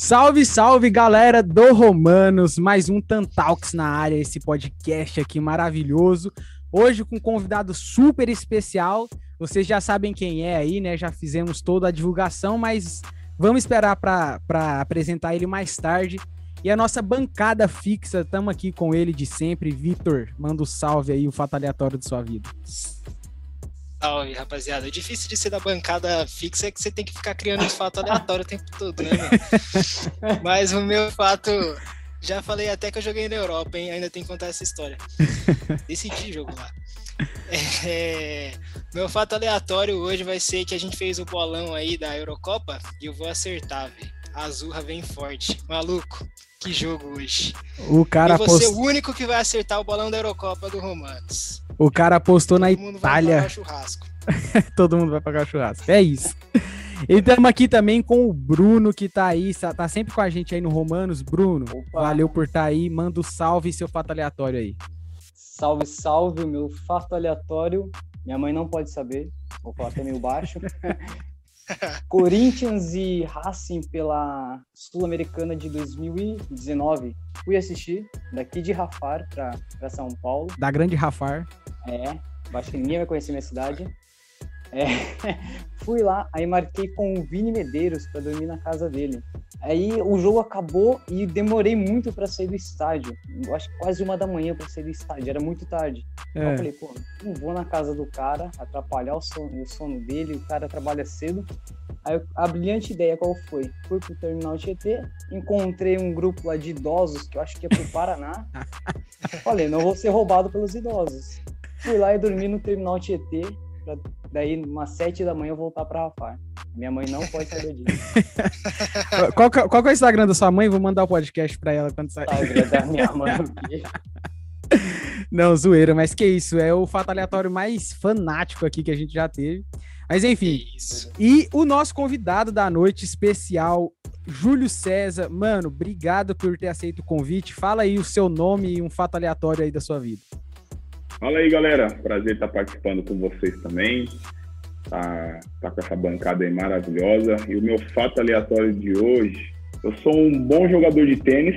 Salve, salve, galera do Romanos! Mais um Tantalks na área, esse podcast aqui maravilhoso. Hoje com um convidado super especial. Vocês já sabem quem é aí, né? Já fizemos toda a divulgação, mas vamos esperar para apresentar ele mais tarde. E a nossa bancada fixa, estamos aqui com ele de sempre. Vitor, manda um salve aí, o fato aleatório de sua vida. Salve, rapaziada. O difícil de ser da bancada fixa é que você tem que ficar criando os fatos aleatórios o tempo todo, né, Mas o meu fato. Já falei até que eu joguei na Europa, hein? Ainda tem que contar essa história. Decidi jogo lá. É, meu fato aleatório hoje vai ser que a gente fez o bolão aí da Eurocopa e eu vou acertar, velho. A Azurra vem forte. Maluco, que jogo hoje. O cara eu vou ser o único que vai acertar o bolão da Eurocopa do Romanos. O cara apostou na Todo mundo Itália. Vai pagar churrasco. Todo mundo vai pagar o churrasco. É isso. E estamos aqui também com o Bruno, que tá aí, tá sempre com a gente aí no Romanos. Bruno, Opa. valeu por estar tá aí. Manda o um salve e seu fato aleatório aí. Salve, salve, meu fato aleatório. Minha mãe não pode saber, vou falar até meio baixo. Corinthians e Racing pela Sul-Americana de 2019. Fui assistir daqui de Rafar para São Paulo. Da grande Rafar. É, acho que ninguém vai conhecer minha cidade. É, fui lá, aí marquei com o Vini Medeiros para dormir na casa dele. Aí o jogo acabou e demorei muito para sair do estádio. Eu acho que quase uma da manhã para sair do estádio, era muito tarde. É. Eu falei, pô, não vou na casa do cara, atrapalhar o sono, o sono dele, o cara trabalha cedo. Aí a brilhante ideia qual foi? Fui pro terminal Tietê, encontrei um grupo lá de idosos, que eu acho que é pro Paraná. falei, não vou ser roubado pelos idosos. Fui lá e dormi no terminal Tietê, pra daí umas sete da manhã eu voltar para Rafar. Minha mãe não pode saber disso. qual, qual é o Instagram da sua mãe? Vou mandar o podcast para ela quando sair. Instagram da minha mãe. Não, zoeira, mas que isso, é o fato aleatório mais fanático aqui que a gente já teve. Mas enfim, isso. e o nosso convidado da noite especial, Júlio César. Mano, obrigado por ter aceito o convite. Fala aí o seu nome e um fato aleatório aí da sua vida. Fala aí, galera. Prazer estar participando com vocês também. Tá, tá com essa bancada aí maravilhosa. E o meu fato aleatório de hoje, eu sou um bom jogador de tênis.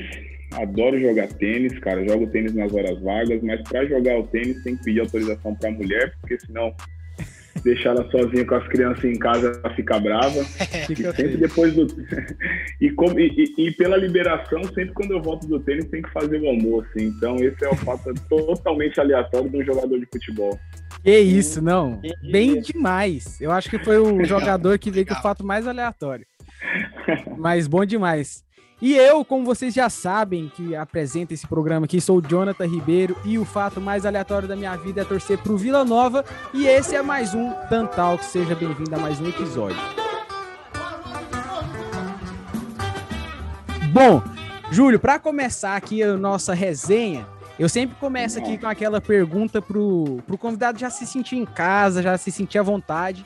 Adoro jogar tênis, cara. Jogo tênis nas horas vagas, mas para jogar o tênis tem que pedir autorização para mulher, porque senão deixar ela sozinha com as crianças em casa, ela fica brava. Fica sempre depois do. e, como, e, e, pela liberação, sempre quando eu volto do tênis, tem que fazer o almoço. Então, esse é o fato totalmente aleatório de um jogador de futebol. Que isso, não. Bem demais. Eu acho que foi o jogador que veio com o fato mais aleatório. Mas bom demais. E eu, como vocês já sabem, que apresenta esse programa aqui, sou o Jonathan Ribeiro e o fato mais aleatório da minha vida é torcer pro Vila Nova. E esse é mais um Tantal, que seja bem-vindo a mais um episódio. Bom, Júlio, para começar aqui a nossa resenha, eu sempre começo aqui com aquela pergunta pro, pro convidado já se sentir em casa, já se sentir à vontade.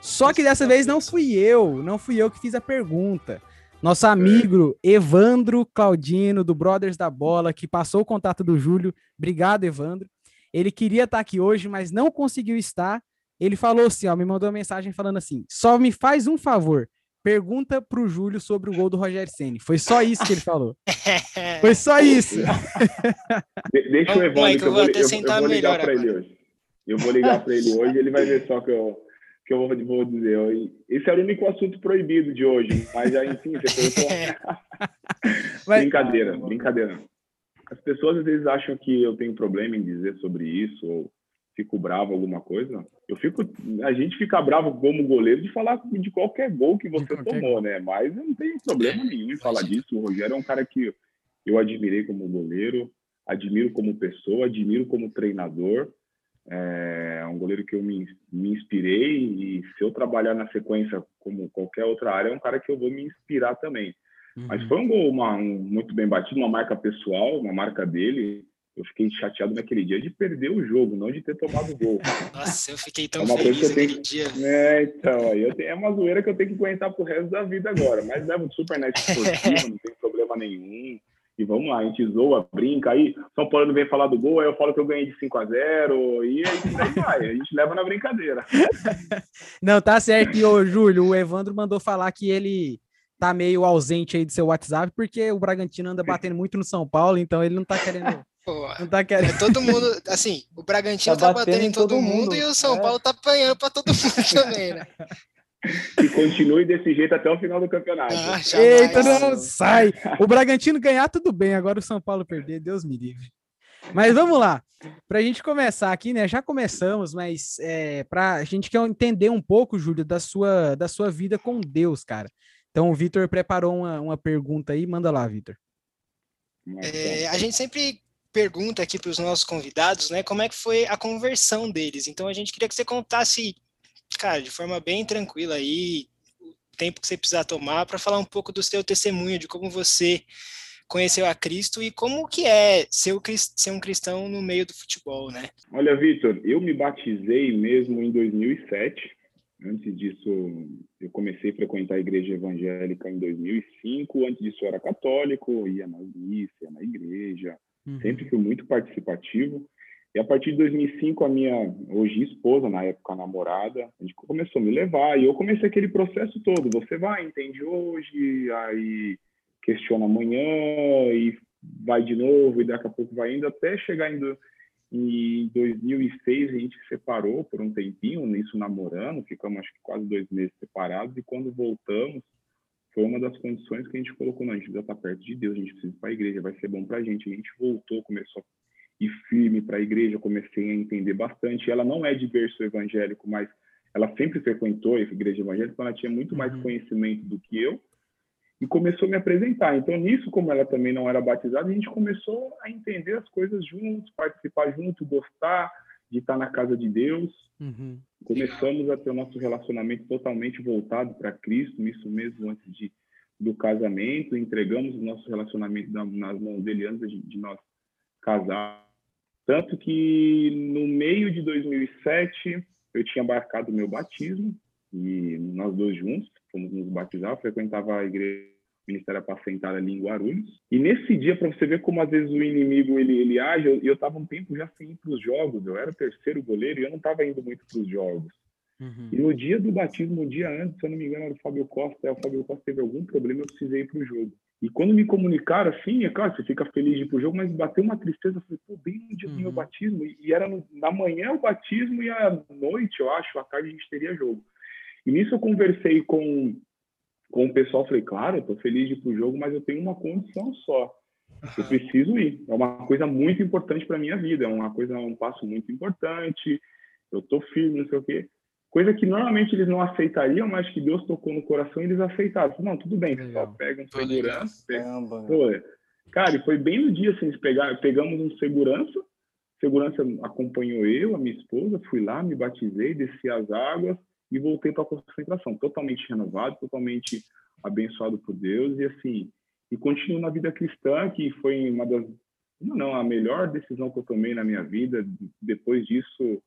Só que dessa vez não fui eu, não fui eu que fiz a pergunta. Nosso amigo Evandro Claudino, do Brothers da Bola, que passou o contato do Júlio. Obrigado, Evandro. Ele queria estar aqui hoje, mas não conseguiu estar. Ele falou assim, ó, me mandou uma mensagem falando assim: só me faz um favor, pergunta pro Júlio sobre o gol do Rogério Ceni. Foi só isso que ele falou. Foi só isso. De deixa o Evandro, eu vou, eu, eu vou ligar para ele hoje. Eu vou ligar para ele hoje, ele vai ver só que eu que eu vou dizer. Esse era o único assunto proibido de hoje, mas já, enfim, você mas... Brincadeira, brincadeira. As pessoas às vezes acham que eu tenho problema em dizer sobre isso, ou fico bravo alguma coisa. Eu fico, a gente fica bravo como goleiro de falar de qualquer gol que você tomou, gol. né? Mas eu não tenho problema nenhum em falar disso. O Rogério é um cara que eu admirei como goleiro, admiro como pessoa, admiro como treinador. É um goleiro que eu me, me inspirei e se eu trabalhar na sequência como qualquer outra área, é um cara que eu vou me inspirar também. Uhum. Mas foi um gol uma, um, muito bem batido, uma marca pessoal, uma marca dele. Eu fiquei chateado naquele dia de perder o jogo, não de ter tomado o gol. Nossa, eu fiquei tão é feliz naquele dia. É, então, eu tenho, é uma zoeira que eu tenho que aguentar pro resto da vida agora. Mas levo super na esportiva, não tem problema nenhum. E vamos lá, a gente zoa, brinca. Aí São Paulo não vem falar do gol, aí eu falo que eu ganhei de 5 a 0 e aí vai. A gente leva na brincadeira. Não, tá certo. E, ô, Júlio, o Evandro mandou falar que ele tá meio ausente aí do seu WhatsApp, porque o Bragantino anda batendo muito no São Paulo, então ele não tá querendo. Pô, não tá querendo. É todo mundo, assim, o Bragantino tá, tá batendo, batendo, em todo, todo mundo, mundo, e o São é. Paulo tá apanhando pra todo mundo também, né? E continue desse jeito até o final do campeonato. Ah, Eita, não, sai! O Bragantino ganhar, tudo bem, agora o São Paulo perder, Deus me livre. Mas vamos lá, para a gente começar aqui, né? Já começamos, mas é, para a gente quer entender um pouco, Júlio, da sua, da sua vida com Deus, cara. Então o Vitor preparou uma, uma pergunta aí, manda lá, Vitor. É, a gente sempre pergunta aqui para os nossos convidados, né? Como é que foi a conversão deles? Então a gente queria que você contasse, cara, de forma bem tranquila aí, o tempo que você precisar tomar para falar um pouco do seu testemunho, de como você conheceu a Cristo e como que é ser, um cristão no meio do futebol, né? Olha, Vitor, eu me batizei mesmo em 2007. Antes disso, eu comecei a frequentar a igreja evangélica em 2005. Antes disso, eu era católico, ia na missa, ia na igreja. Uhum. Sempre fui muito participativo. E a partir de 2005, a minha hoje esposa, na época namorada, a gente começou a me levar. E eu comecei aquele processo todo. Você vai, entende hoje, aí questiona amanhã e vai de novo e daqui a pouco vai indo até chegar indo em 2006 a gente se separou por um tempinho, isso namorando, ficamos acho que quase dois meses separados e quando voltamos foi uma das condições que a gente colocou, não, a gente precisa estar perto de Deus, a gente precisa ir para a igreja, vai ser bom para a gente. A gente voltou, começou a ir firme para a igreja, comecei a entender bastante. Ela não é de berço evangélico, mas ela sempre frequentou a igreja evangélica, então ela tinha muito mais uhum. conhecimento do que eu e começou a me apresentar. Então, nisso, como ela também não era batizada, a gente começou a entender as coisas juntos, participar junto, gostar de estar na casa de Deus. Uhum. Começamos a ter o nosso relacionamento totalmente voltado para Cristo, isso mesmo antes de, do casamento. Entregamos o nosso relacionamento nas mãos dele antes de, de nós casar. Tanto que no meio de 2007 eu tinha marcado o meu batismo e nós dois juntos fomos nos batizar, frequentava a igreja Ministério Apacentar ali em Guarulhos. E nesse dia, para você ver como às vezes o inimigo ele, ele age, eu, eu tava um tempo já sem ir para os jogos, eu era o terceiro goleiro e eu não estava indo muito para os jogos. Uhum. E no dia do batismo, um dia antes, se eu não me engano, era o Fábio Costa, o Fábio Costa teve algum problema, eu precisei ir para o jogo. E quando me comunicaram assim, é claro, você fica feliz de ir para o jogo, mas bateu uma tristeza, eu falei, pô, bem no dia do meu uhum. batismo, e, e era no, na manhã o batismo e à noite, eu acho, à tarde a gente teria jogo. E nisso eu conversei com, com o pessoal, falei, claro, eu tô feliz de ir pro jogo, mas eu tenho uma condição só. Eu preciso ir. É uma coisa muito importante para minha vida, é uma coisa, um passo muito importante. Eu tô firme, não sei o quê. Coisa que normalmente eles não aceitariam, mas que Deus tocou no coração e eles aceitaram. Não, tudo bem, só pega um segurança. Pega... Pô, cara, e foi bem no dia assim, pegar, pegamos um segurança, segurança acompanhou eu, a minha esposa, fui lá, me batizei, desci as águas, e voltei para a concentração, totalmente renovado, totalmente abençoado por Deus e assim, e continuo na vida cristã, que foi uma das não, não, a melhor decisão que eu tomei na minha vida. Depois disso,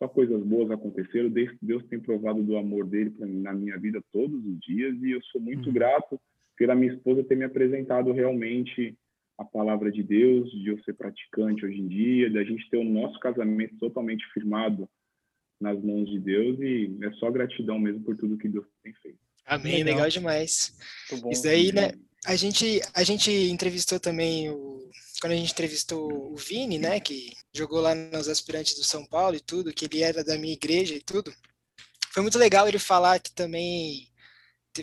só coisas boas aconteceram. Deus tem provado do amor dele mim, na minha vida todos os dias e eu sou muito uhum. grato pela minha esposa ter me apresentado realmente a palavra de Deus, de eu ser praticante hoje em dia, da gente ter o nosso casamento totalmente firmado nas mãos de Deus e é só gratidão mesmo por tudo que Deus tem feito. Amém, legal, legal demais. Bom, Isso daí, né? A gente, a gente entrevistou também o. Quando a gente entrevistou o Vini, né? Que jogou lá nos aspirantes do São Paulo e tudo, que ele era da minha igreja e tudo. Foi muito legal ele falar que também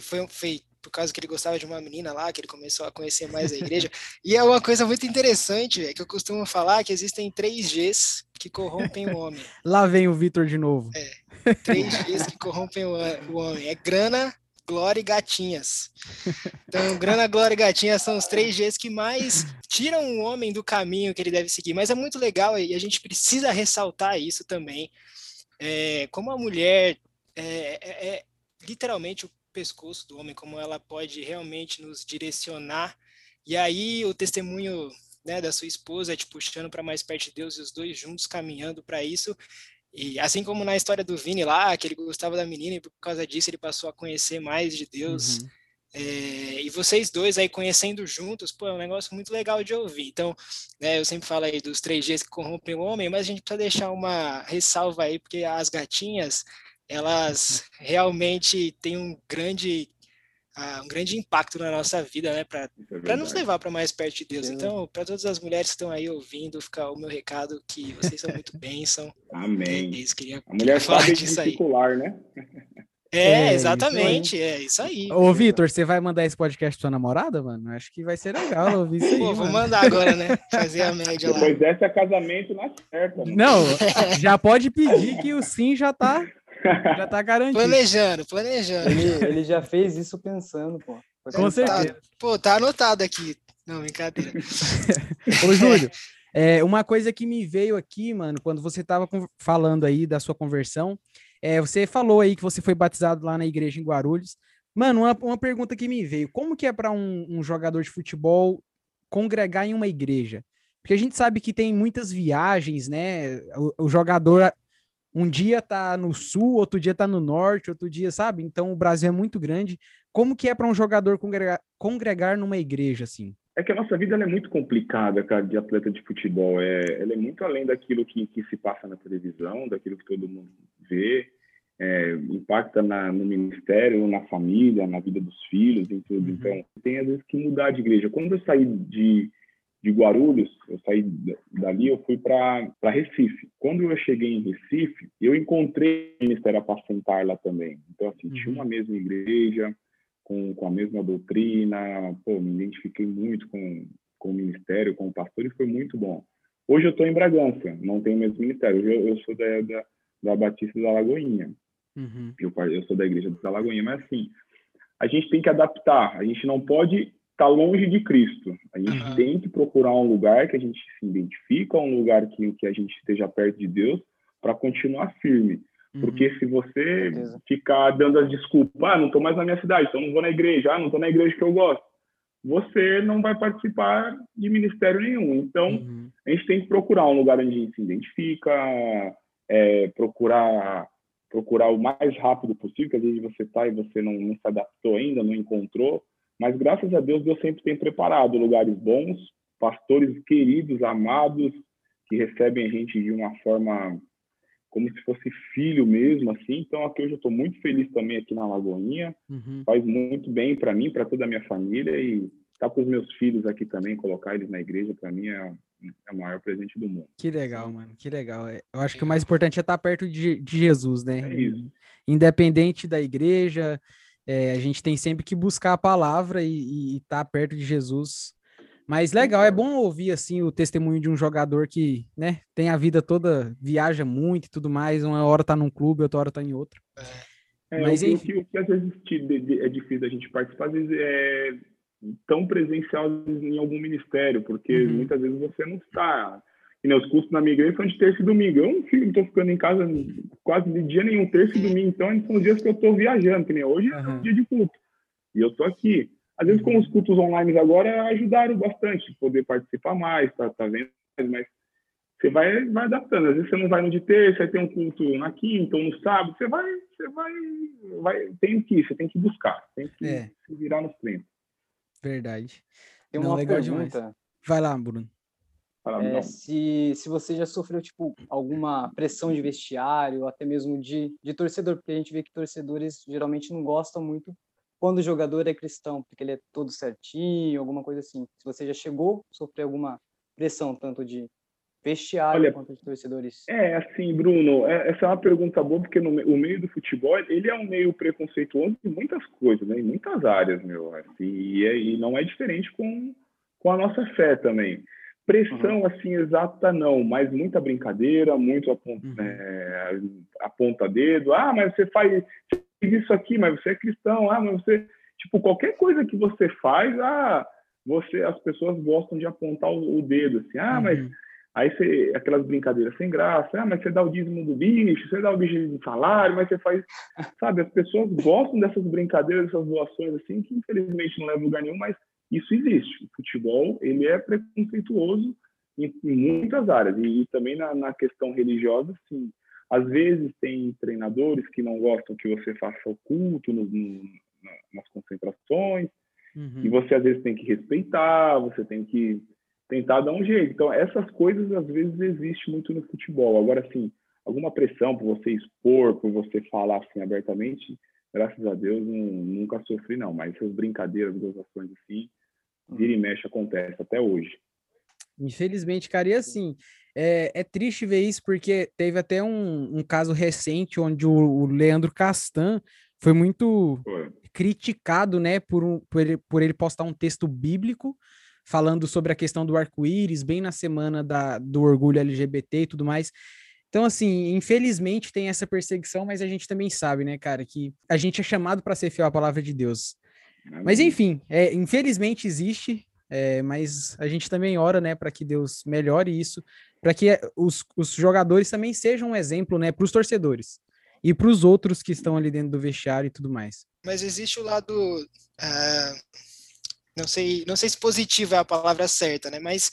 foi, foi por causa que ele gostava de uma menina lá, que ele começou a conhecer mais a igreja. e é uma coisa muito interessante, é que eu costumo falar que existem três Gs que corrompem o homem. Lá vem o Vitor de novo. É, três Gs que corrompem o homem. É grana, glória e gatinhas. Então, grana, glória e gatinhas são os três Gs que mais tiram o homem do caminho que ele deve seguir. Mas é muito legal e a gente precisa ressaltar isso também. É, como a mulher é, é, é literalmente o pescoço do homem, como ela pode realmente nos direcionar. E aí o testemunho né, da sua esposa te puxando para mais perto de Deus e os dois juntos caminhando para isso. E assim como na história do Vini lá, que ele gostava da menina e por causa disso ele passou a conhecer mais de Deus. Uhum. É, e vocês dois aí conhecendo juntos, pô, é um negócio muito legal de ouvir. Então, né, eu sempre falo aí dos três Gs que corrompem o homem, mas a gente precisa deixar uma ressalva aí, porque as gatinhas, elas realmente têm um grande um grande impacto na nossa vida, né? Para é nos levar para mais perto de Deus. Então, para todas as mulheres que estão aí ouvindo, fica o meu recado que vocês são muito bênção. Amém. É queria, a mulher sabe disso aí. né? É, é, exatamente, é isso aí. Ô, Vitor, você vai mandar esse podcast pra sua namorada, mano? Acho que vai ser legal ouvir isso aí. Pô, vou mandar agora, né? Fazer a média lá. Depois dessa é casamento na certa. Mano. Não, já pode pedir que o sim já tá, já tá garantido. Planejando, planejando. Ele, ele já fez isso pensando, pô. Com certeza. Tá, pô, tá anotado aqui. Não, brincadeira. Ô, Júlio, é, uma coisa que me veio aqui, mano, quando você tava falando aí da sua conversão, é, você falou aí que você foi batizado lá na igreja em Guarulhos. Mano, uma, uma pergunta que me veio: como que é para um, um, jogador de futebol congregar em uma igreja? Porque a gente sabe que tem muitas viagens, né? O, o jogador um dia tá no sul, outro dia tá no norte, outro dia, sabe? Então o Brasil é muito grande. Como que é para um jogador congregar, congregar numa igreja assim? É que a nossa vida é muito complicada, cara, de atleta de futebol. É, ela é muito além daquilo que, que se passa na televisão, daquilo que todo mundo vê. É, impacta na, no ministério, na família, na vida dos filhos, em tudo. Uhum. Então, tem às vezes que mudar de igreja. Quando eu saí de, de Guarulhos, eu saí dali, eu fui para Recife. Quando eu cheguei em Recife, eu encontrei o ministério apacentar lá também. Então, assim, uhum. tinha uma mesma igreja, com, com a mesma doutrina, pô, me identifiquei muito com, com o ministério, com o pastor e foi muito bom. Hoje eu estou em Bragança, não tenho mesmo ministério. Hoje eu, eu sou da, da, da, Batista da Lagoinha. Uhum. Eu, eu sou da igreja da Lagoinha, mas assim, a gente tem que adaptar, a gente não pode estar tá longe de Cristo. A gente uhum. tem que procurar um lugar que a gente se identifica, um lugar que, que a gente esteja perto de Deus para continuar firme. Porque uhum. se você ficar dando as desculpas, ah, não estou mais na minha cidade, então não vou na igreja, ah, não estou na igreja que eu gosto, você não vai participar de ministério nenhum. Então, uhum. a gente tem que procurar um lugar onde a gente se identifica, é, procurar procurar o mais rápido possível, que às vezes você está e você não, não se adaptou ainda, não encontrou, mas graças a Deus Deus sempre tem preparado lugares bons, pastores queridos, amados, que recebem a gente de uma forma como se fosse filho mesmo, assim. Então, aqui hoje eu estou muito feliz também aqui na Lagoinha. Uhum. Faz muito bem para mim, para toda a minha família e estar tá com os meus filhos aqui também, colocar eles na igreja, para mim é, é, o maior presente do mundo. Que legal, mano, que legal. É, eu acho que o mais importante é estar perto de, de Jesus, né? É isso. Independente da igreja, é, a gente tem sempre que buscar a palavra e estar tá perto de Jesus mas legal, é bom ouvir assim o testemunho de um jogador que, né, tem a vida toda, viaja muito e tudo mais, uma hora tá num clube, outra hora tá em outro. É, Mas o, enfim. O que, às vezes é difícil a gente participar, às vezes é tão presencial em algum ministério, porque uhum. muitas vezes você não está. E, os cursos na igreja são de terça e domingo. Eu não estou ficando em casa quase de dia nenhum, terça e domingo. Então, são dias que eu estou viajando, que nem hoje uhum. é um dia de culto. E eu estou aqui. Às vezes, com os cultos online agora, ajudaram bastante, poder participar mais, tá, tá vendo? Mas você vai, vai adaptando. Às vezes você não vai no de terça, aí tem um culto na quinta ou no sábado, você vai, você vai, vai tem que ir, você tem que buscar, tem que é. se virar nos treinos. Verdade. Tem uma não, legal pergunta. Demais. Vai lá, Bruno. É, se, se você já sofreu tipo alguma pressão de vestiário, até mesmo de, de torcedor, porque a gente vê que torcedores geralmente não gostam muito quando o jogador é cristão, porque ele é todo certinho, alguma coisa assim. Se você já chegou a sofrer alguma pressão, tanto de vestiário Olha, quanto de torcedores? É, assim, Bruno, é, essa é uma pergunta boa, porque no, o meio do futebol, ele é um meio preconceituoso em muitas coisas, né, em muitas áreas, meu. Assim, e, é, e não é diferente com, com a nossa fé também. Pressão, uhum. assim, exata não, mas muita brincadeira, muito aponta, uhum. é, aponta dedo. Ah, mas você faz, isso aqui, mas você é cristão, ah, mas você, tipo, qualquer coisa que você faz, ah, você, as pessoas gostam de apontar o, o dedo, assim, ah, uhum. mas aí você, aquelas brincadeiras sem graça, ah, mas você dá o dízimo do bicho, você dá o bicho de salário, mas você faz, sabe, as pessoas gostam dessas brincadeiras, dessas doações, assim, que infelizmente não leva a lugar nenhum, mas isso existe. O futebol, ele é preconceituoso em, em muitas áreas, e, e também na, na questão religiosa, sim, às vezes tem treinadores que não gostam que você faça o culto no, no, nas concentrações, uhum. e você às vezes tem que respeitar, você tem que tentar dar um jeito. Então, essas coisas às vezes existem muito no futebol. Agora, assim, alguma pressão por você expor, por você falar assim abertamente, graças a Deus, não, nunca sofri, não. Mas essas brincadeiras, gozações assim, vira e mexe acontece até hoje. Infelizmente, cara, e assim, é, é triste ver isso, porque teve até um, um caso recente onde o, o Leandro Castan foi muito foi. criticado, né, por, um, por, ele, por ele postar um texto bíblico falando sobre a questão do arco-íris, bem na semana da, do orgulho LGBT e tudo mais. Então, assim, infelizmente tem essa perseguição, mas a gente também sabe, né, cara, que a gente é chamado para ser fiel à palavra de Deus. Mas enfim, é, infelizmente existe, é, mas a gente também ora, né, para que Deus melhore isso, para que os, os jogadores também sejam um exemplo, né, para os torcedores e para os outros que estão ali dentro do vestiário e tudo mais. Mas existe o lado, uh, não sei, não sei se positivo é a palavra certa, né, mas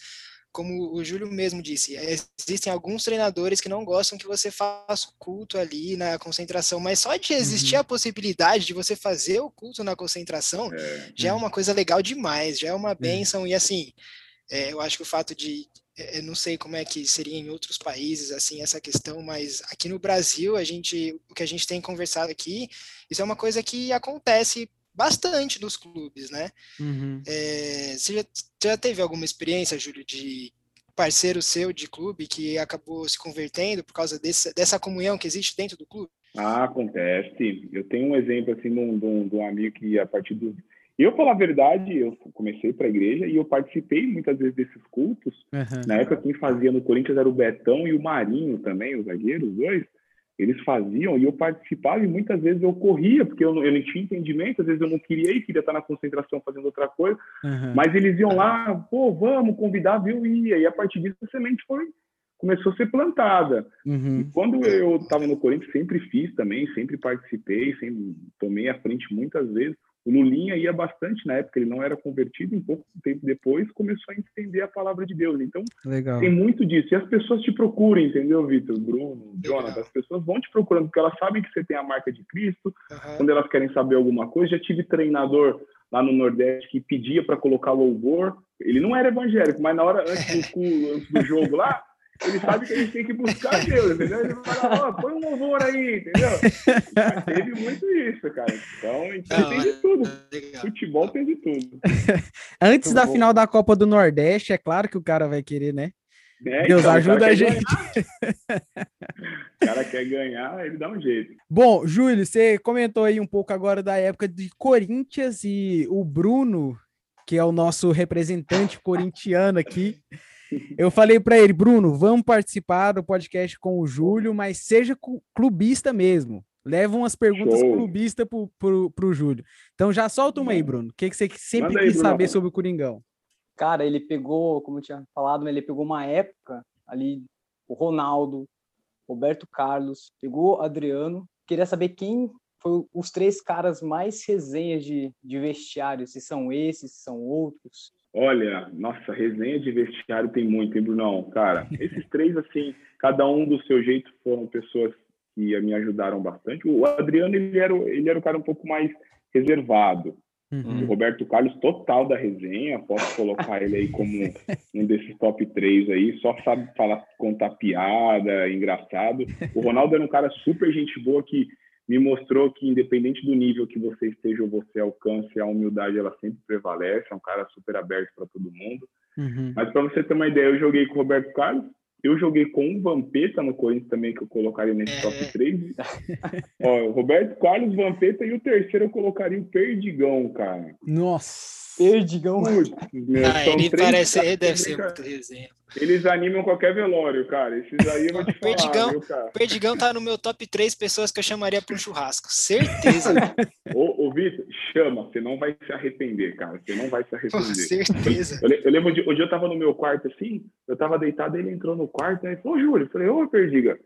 como o Júlio mesmo disse, existem alguns treinadores que não gostam que você faça o culto ali na concentração, mas só de existir uhum. a possibilidade de você fazer o culto na concentração é. já é uma coisa legal demais, já é uma benção. É. E assim, é, eu acho que o fato de. É, eu não sei como é que seria em outros países assim essa questão, mas aqui no Brasil a gente, o que a gente tem conversado aqui, isso é uma coisa que acontece bastante nos clubes, né? Uhum. É, você, já, já teve alguma experiência, Júlio, de parceiro seu de clube que acabou se convertendo por causa desse, dessa comunhão que existe dentro do clube? Ah, acontece. Eu tenho um exemplo assim de um, de um, amigo que a partir do eu, falar a verdade, eu comecei para a igreja e eu participei muitas vezes desses cultos. Uhum. Na época, quem fazia no Corinthians era o Betão e o Marinho também, os zagueiros, os dois eles faziam e eu participava e muitas vezes eu corria, porque eu não, eu não tinha entendimento, às vezes eu não queria ir, queria estar na concentração fazendo outra coisa, uhum. mas eles iam lá, pô, vamos convidar, viu, ia, e a partir disso a semente foi, começou a ser plantada. Uhum. E quando eu estava no Corinthians, sempre fiz também, sempre participei, sempre tomei a frente muitas vezes, o Lulinha ia bastante na época, ele não era convertido, e pouco tempo depois começou a entender a palavra de Deus. Então, Legal. tem muito disso. E as pessoas te procuram, entendeu, Vitor? Bruno, Jonathan, as pessoas vão te procurando, porque elas sabem que você tem a marca de Cristo, uhum. quando elas querem saber alguma coisa. Já tive treinador lá no Nordeste que pedia para colocar louvor. Ele não era evangélico, mas na hora, antes do, antes do jogo lá, ele sabe que a gente tem que buscar Deus, entendeu? Ele fala, ó, põe um louvor aí, entendeu? Mas teve muito isso, cara. Então, então tem de tudo. Legal. Futebol tem de tudo. Antes da bom. final da Copa do Nordeste, é claro que o cara vai querer, né? É, Deus então, ajuda a gente. o cara quer ganhar, ele dá um jeito. Bom, Júlio, você comentou aí um pouco agora da época de Corinthians e o Bruno, que é o nosso representante corintiano aqui. Eu falei para ele, Bruno, vamos participar do podcast com o Júlio, mas seja clubista mesmo. Leva umas perguntas Show. clubistas pro, pro, pro Júlio. Então já solta uma aí, Bruno. O que, que você sempre Manda quis aí, saber sobre o Coringão? Cara, ele pegou, como eu tinha falado, ele pegou uma época ali, o Ronaldo, Roberto Carlos, pegou Adriano. Queria saber quem foi os três caras mais resenhas de, de vestiário, se são esses, se são outros. Olha, nossa, resenha de vestiário tem muito, hein, Brunão? Cara, esses três, assim, cada um do seu jeito, foram pessoas que me ajudaram bastante. O Adriano, ele era, ele era o cara um pouco mais reservado. Uhum. O Roberto Carlos, total da resenha, posso colocar ele aí como um desses top três aí, só sabe falar, contar piada, engraçado. O Ronaldo era um cara super gente boa que me mostrou que independente do nível que você esteja ou você alcance, a humildade ela sempre prevalece, é um cara super aberto para todo mundo. Uhum. Mas para você ter uma ideia, eu joguei com o Roberto Carlos, eu joguei com o Vampeta no Corinthians também, que eu colocaria nesse top 3. É. Ó, o Roberto Carlos, Vampeta e o terceiro eu colocaria o Perdigão, cara. Nossa! Perdigão. Putz, meu, ah, ele parece, ele deve ser muito resenha. Eles animam qualquer velório, cara. Esses aí eu vou te falar, Perdigão, viu, cara? Perdigão tá no meu top 3 pessoas que eu chamaria para um churrasco. Certeza. ô, ô Vitor, chama. Você não vai se arrepender, cara. Você não vai se arrepender. Com certeza. Eu, eu, lembro de um dia eu tava no meu quarto assim, eu tava deitado, ele entrou no quarto, aí falou, Júlio, eu falei, ô, Perdiga.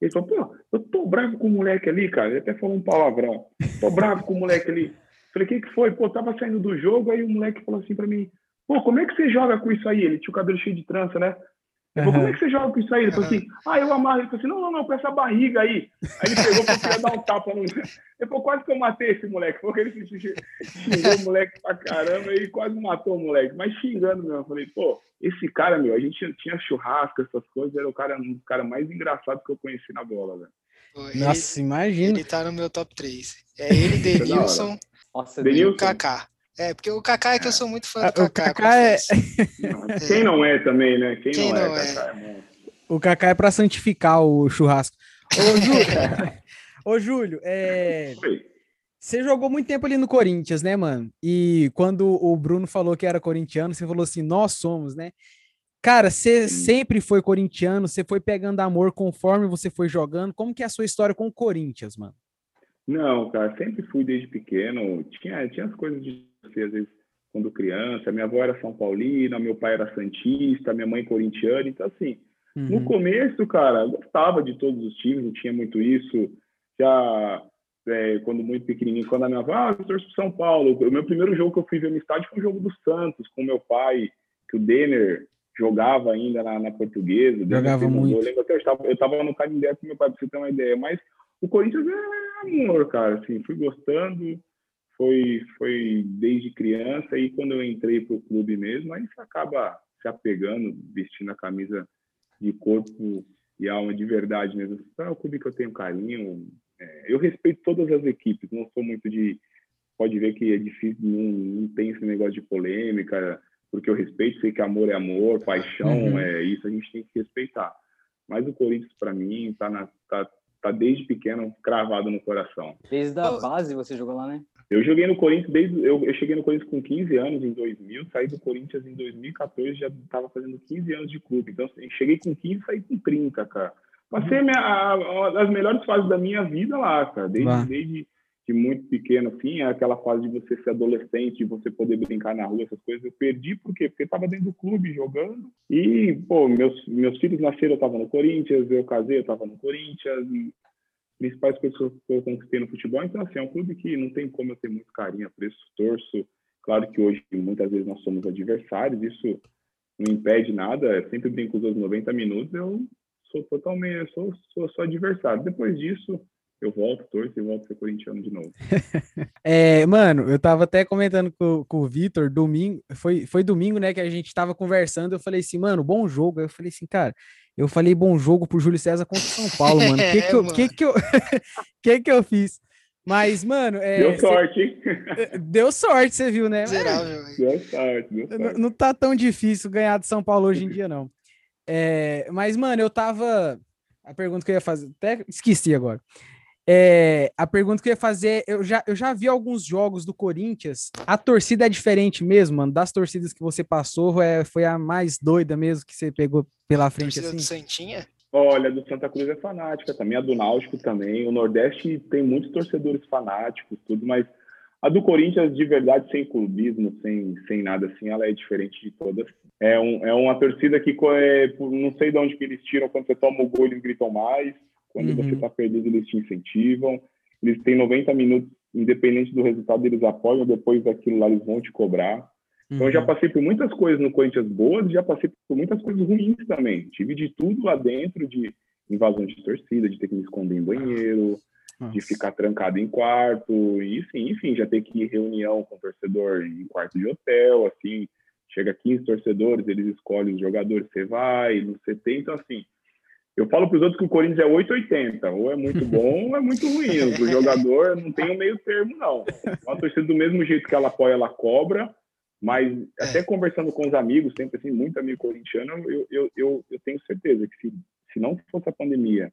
Ele falou, pô, eu tô bravo com o moleque ali, cara. Ele até falou um palavrão. Tô bravo com o moleque ali. Falei, o que, que foi? Pô, tava saindo do jogo, aí o moleque falou assim pra mim, pô, como é que você joga com isso aí? Ele tinha o cabelo cheio de trança, né? Ele falou, como é que você joga com isso aí? Ele falou assim, ah, eu amarro. Ele falou assim, não, não, não, com essa barriga aí. Aí ele pegou pra dar um tapa no... Ele falou, quase que eu matei esse moleque. Porque ele xingou o moleque pra caramba e quase matou o moleque. Mas xingando mesmo. Eu falei, pô, esse cara, meu, a gente tinha churrasco, essas coisas, era o cara, um dos caras mais engraçados que eu conheci na bola, velho. Nossa, imagina. Ele tá no meu top 3. É ele, Denilson Nossa, o Kaká. É, porque o Kaká é que eu sou muito fã do Ah, o Kaká. Kaká é-. Quem não é também, né? Quem, Quem não, não é, é? Kaká é monstro. O Kaká é pra santificar o churrasco. Ô, Júlio, Ô, Júlio é... Você jogou muito tempo ali no Corinthians, né, mano? E quando o Bruno falou que era corintiano, você falou assim, nós somos, né? Cara, você sempre foi corintiano, você foi pegando amor conforme você foi jogando. Como que é a sua história com o Corinthians, mano? Não, cara, sempre fui desde pequeno. Tinha, tinha as coisas de você, às vezes, quando criança. Minha avó era São Paulina, meu pai era Santista, minha mãe corintiana. Então, assim, no Uhum. começo, cara, gostava de todos os times, não tinha muito isso. Já, é, quando muito pequenininho, quando a minha avó, ah, eu torço São Paulo. O meu primeiro jogo que eu fui ver no estádio foi o jogo do Santos, com meu pai, que o Denner jogava ainda na, na portuguesa. Jogava muito. Eu lembro até, eu estava, eu estava no Canindé com meu pai, pra você ter uma ideia. Mas o Corinthians é amor, cara. Assim, fui gostando, foi, foi desde criança. E quando eu entrei pro clube mesmo, aí você acaba se apegando, vestindo a camisa de corpo e alma de verdade mesmo. É o clube que eu tenho carinho. É, eu respeito todas as equipes, não sou muito de. Pode ver que é difícil, não, não tem esse negócio de polêmica, porque eu respeito, sei que amor é amor, paixão Uhum. é isso, a gente tem que respeitar. Mas o Corinthians, para mim, tá, na, tá, tá desde pequeno cravado no coração. Desde a base você jogou lá, né? Eu joguei no Corinthians desde. Eu, eu cheguei no Corinthians com 15 anos em 2000, saí do Corinthians em 2014, já estava fazendo 15 anos de clube. Então, assim, cheguei com 15 e saí com 30, cara. Passei a minha, a, a- as melhores fases da minha vida lá, cara. Desde, desde de muito pequeno, assim, é aquela fase de você ser adolescente, de você poder brincar na rua, essas coisas. Eu perdi por quê? Porque estava dentro do clube jogando. E, pô, meus, meus filhos nasceram, eu estava no Corinthians, eu casei, eu estava no Corinthians. E principais coisas que eu conquistei no futebol. Então, assim, é um clube que não tem como eu ter muito carinho, apreço, torço. Claro que hoje, muitas vezes, nós somos adversários, isso não impede nada. Eu sempre brinco os 90 minutos, eu sou totalmente, eu sou, sou, sou adversário. Depois disso, eu volto, torço e volto a ser corintiano de novo. É, mano, eu tava até comentando com, com o Vitor, domingo, foi, foi domingo, né, que a gente tava conversando, eu falei assim, mano, bom jogo. Aí eu falei assim, cara, eu falei bom jogo pro Júlio César contra o São Paulo, mano. O que que, eu, É, que, que, eu, que que eu fiz? Mas, mano, é, deu sorte, hein? deu sorte, você viu, né? Velho. Deu sorte, deu sorte. Não tá tão difícil ganhar de São Paulo hoje em dia, não. É, mas, mano, eu tava. A pergunta que eu ia fazer, até esqueci agora. É, a pergunta que eu ia fazer, eu já, eu já vi alguns jogos do Corinthians. A torcida é diferente mesmo, mano. Das torcidas que você passou, é, foi a mais doida mesmo que você pegou pela frente Torcida do assim? Santinha? Olha, a do Santa Cruz é fanática também, a do Náutico também. O Nordeste tem muitos torcedores fanáticos, tudo, mas a do Corinthians, de verdade, sem clubismo, sem, sem nada assim, ela é diferente de todas. É, um, é uma torcida que, é, não sei de onde que eles tiram, quando você toma o gol, eles gritam mais. Quando Uhum. você está perdido, eles te incentivam. Eles têm 90 minutos, independente do resultado, eles apoiam, depois daquilo lá eles vão te cobrar. Então, eu já Uhum. passei por muitas coisas no Corinthians boas, já passei por muitas coisas ruins também. Tive de tudo lá dentro, de invasão de torcida, de ter que me esconder em banheiro, de Nossa. ficar trancado em quarto, e enfim, enfim, já ter que ir em reunião com o torcedor em quarto de hotel, assim, chega 15 torcedores, eles escolhem os jogadores, você vai, no CT, então assim, eu falo para os outros que o Corinthians é 880, ou é muito bom ou é muito ruim, o jogador não tem o meio termo, não. Uma torcida do mesmo jeito que ela apoia, ela cobra, mas até conversando com os amigos, sempre assim, muito amigo corintiano, eu, eu, eu, eu tenho certeza que se, se não fosse a pandemia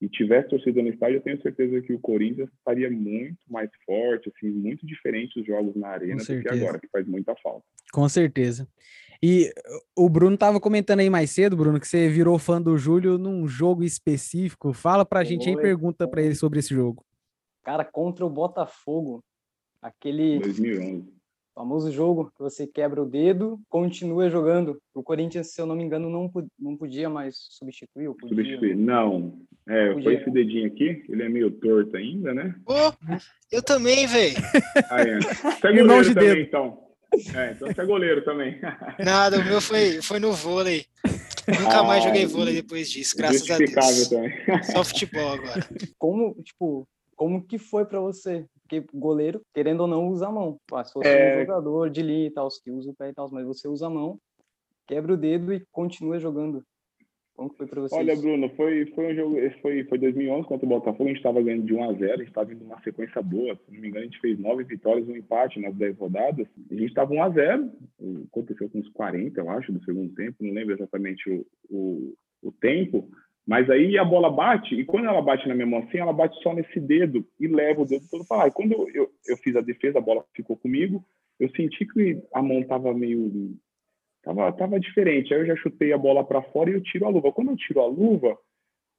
e tivesse torcida no estádio, eu tenho certeza que o Corinthians estaria muito mais forte, assim, muito diferente os jogos na arena do que agora, que faz muita falta. Com certeza. E o Bruno tava comentando aí mais cedo, Bruno, que você virou fã do Júlio num jogo específico. Fala pra gente aí, pergunta pra ele sobre esse jogo. Cara, contra o Botafogo, aquele 2011. Famoso jogo que você quebra o dedo, continua jogando. O Corinthians, se eu não me engano, não, não podia mais substituir, ou podia. Substituir. Não. É, Podia. foi esse dedinho aqui, ele é meio torto ainda, né? Pô, eu também, velho. Ah, é. É goleiro de também, dedo. então. É, então você é goleiro também. Nada, o meu foi, foi no vôlei. Nunca mais Ah, joguei vôlei depois disso, graças a Deus. também. Só futebol agora. Como, tipo, como que foi pra você? Porque goleiro, querendo ou não, usa a mão. Ah, se fosse É. um jogador de linha e tal, que usa o pé e tal, mas você usa a mão, quebra o dedo e continua jogando. Como foi para você? Olha, Bruno, foi, foi um jogo, esse foi, foi 2011 contra o Botafogo, a gente estava ganhando de 1 a 0 a gente estava indo uma sequência boa, se não me engano, a gente fez nove vitórias um empate nas 10 rodadas, a gente estava 1 a 0 aconteceu com uns 40, eu acho, do segundo tempo, não lembro exatamente o, o, o tempo, mas aí a bola bate, e quando ela bate na minha mão assim, ela bate só nesse dedo e leva o dedo todo para lá. E quando eu, eu, eu, fiz a defesa, a bola ficou comigo, eu senti que a mão estava meio Tava, tava diferente. Aí eu já chutei a bola para fora e eu tiro a luva. Quando eu tiro a luva,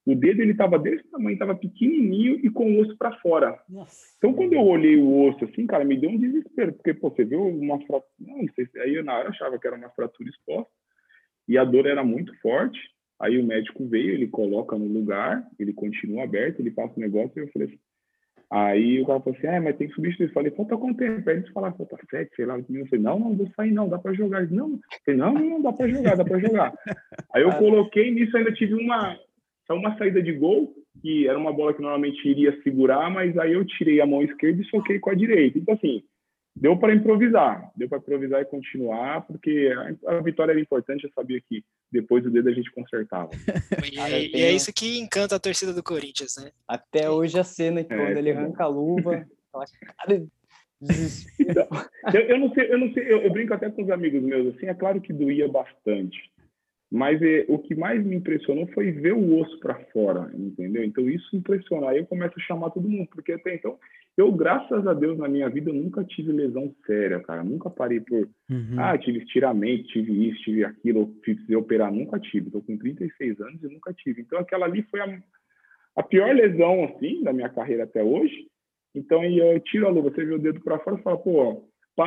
o dedo ele tava desse tamanho, tava pequenininho e com o osso para fora. Nossa. Então quando eu olhei o osso assim, cara, me deu um desespero, porque pô, você viu uma fratura, não, sei, aí eu na hora achava que era uma fratura exposta e a dor era muito forte. Aí o médico veio, ele coloca no lugar, ele continua aberto, ele passa o negócio e eu falei assim, Aí o cara falou assim, ah, mas tem que substituir. Eu falei, falta quanto tempo? Aí eles falaram, falta sete, sei lá. Eu falei, não, não, vou sair não, dá para jogar. Eles, não, falei, não, não, dá para jogar, dá para jogar. Aí eu coloquei, nisso ainda tive uma, uma saída de gol, que era uma bola que normalmente iria segurar, mas aí eu tirei a mão esquerda e soquei com a direita. Então, assim, deu para improvisar, deu para improvisar e continuar, porque a, a, vitória era importante, eu sabia que depois do dedo a gente consertava. E, e, e, é isso que encanta a torcida do Corinthians, né? Até hoje a cena que é, quando ele é. arranca a luva, eu, eu, não sei, eu não sei, eu, eu, brinco até com os amigos meus, assim, é claro que doía bastante, mas é, o que mais me impressionou foi ver o osso para fora, entendeu? Então isso impressiona. Aí eu começo a chamar todo mundo, porque até então eu, graças a Deus, na minha vida, eu nunca tive lesão séria, cara. Nunca parei por, uhum. ah, tive estiramento, tive isso, tive aquilo, precisei operar. Nunca tive. Tô com 36 anos e nunca tive. Então aquela ali foi a, a pior lesão, assim, da minha carreira até hoje. Então eu tiro a luva, você vê o dedo para fora e fala, pô,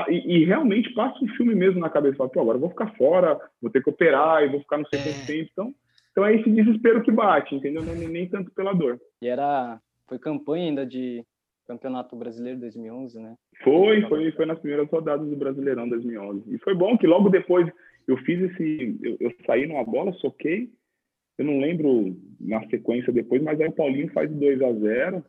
e, e, realmente passa um filme mesmo na cabeça. Fala, pô, agora eu vou ficar fora, vou ter que operar, e vou ficar no sei quanto é. tempo. Então, então é esse desespero que bate, entendeu? Não, nem tanto pela dor. E era, foi campanha ainda de Campeonato Brasileiro 2011, né? Foi, foi, foi nas primeiras rodadas do Brasileirão 2011. E foi bom que logo depois eu fiz esse, eu, eu saí numa bola, soquei, eu não lembro na sequência depois, mas aí o Paulinho faz 2 a 0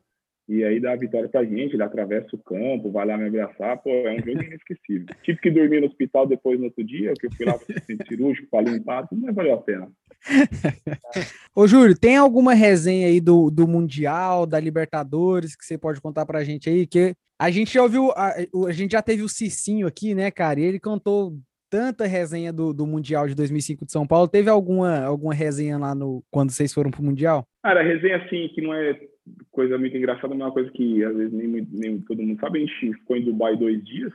e aí dá a vitória pra gente, ele atravessa o campo, vai lá me abraçar, pô, é um jogo inesquecível. Tive que dormir no hospital depois no outro dia, que eu fui lá para o centro cirúrgico para limpar, tudo, mas valeu a pena. Ô, Júlio, tem alguma resenha aí do, do Mundial, da Libertadores, que você pode contar pra gente aí? Que a gente já ouviu, a, a gente já teve o Cicinho aqui, né, cara, e ele contou tanta resenha do, do Mundial de 2005 de São Paulo. Teve alguma, alguma resenha lá no quando vocês foram pro Mundial? Cara, resenha assim, que não é coisa muito engraçada, mas é uma coisa que às vezes nem, nem todo mundo sabe. A gente ficou em Dubai dois dias.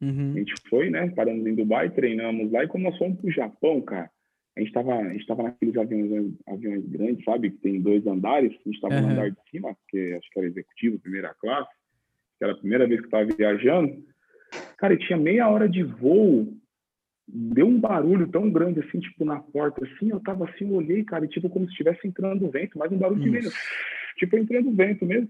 Uhum. A gente foi, né? Paramos em Dubai, treinamos lá. E quando nós fomos pro Japão, cara, a gente estava a gente tava naqueles aviões, aviões grandes, sabe? Que tem dois andares. A gente estava uhum. no andar de cima, porque acho que era executivo, primeira classe. Que era a primeira vez que estava viajando. Cara, tinha meia hora de voo deu um barulho tão grande assim, tipo, na porta, assim, eu tava assim, eu olhei, cara, e tipo, como se estivesse entrando vento, mas um barulho de vento tipo entrando vento mesmo.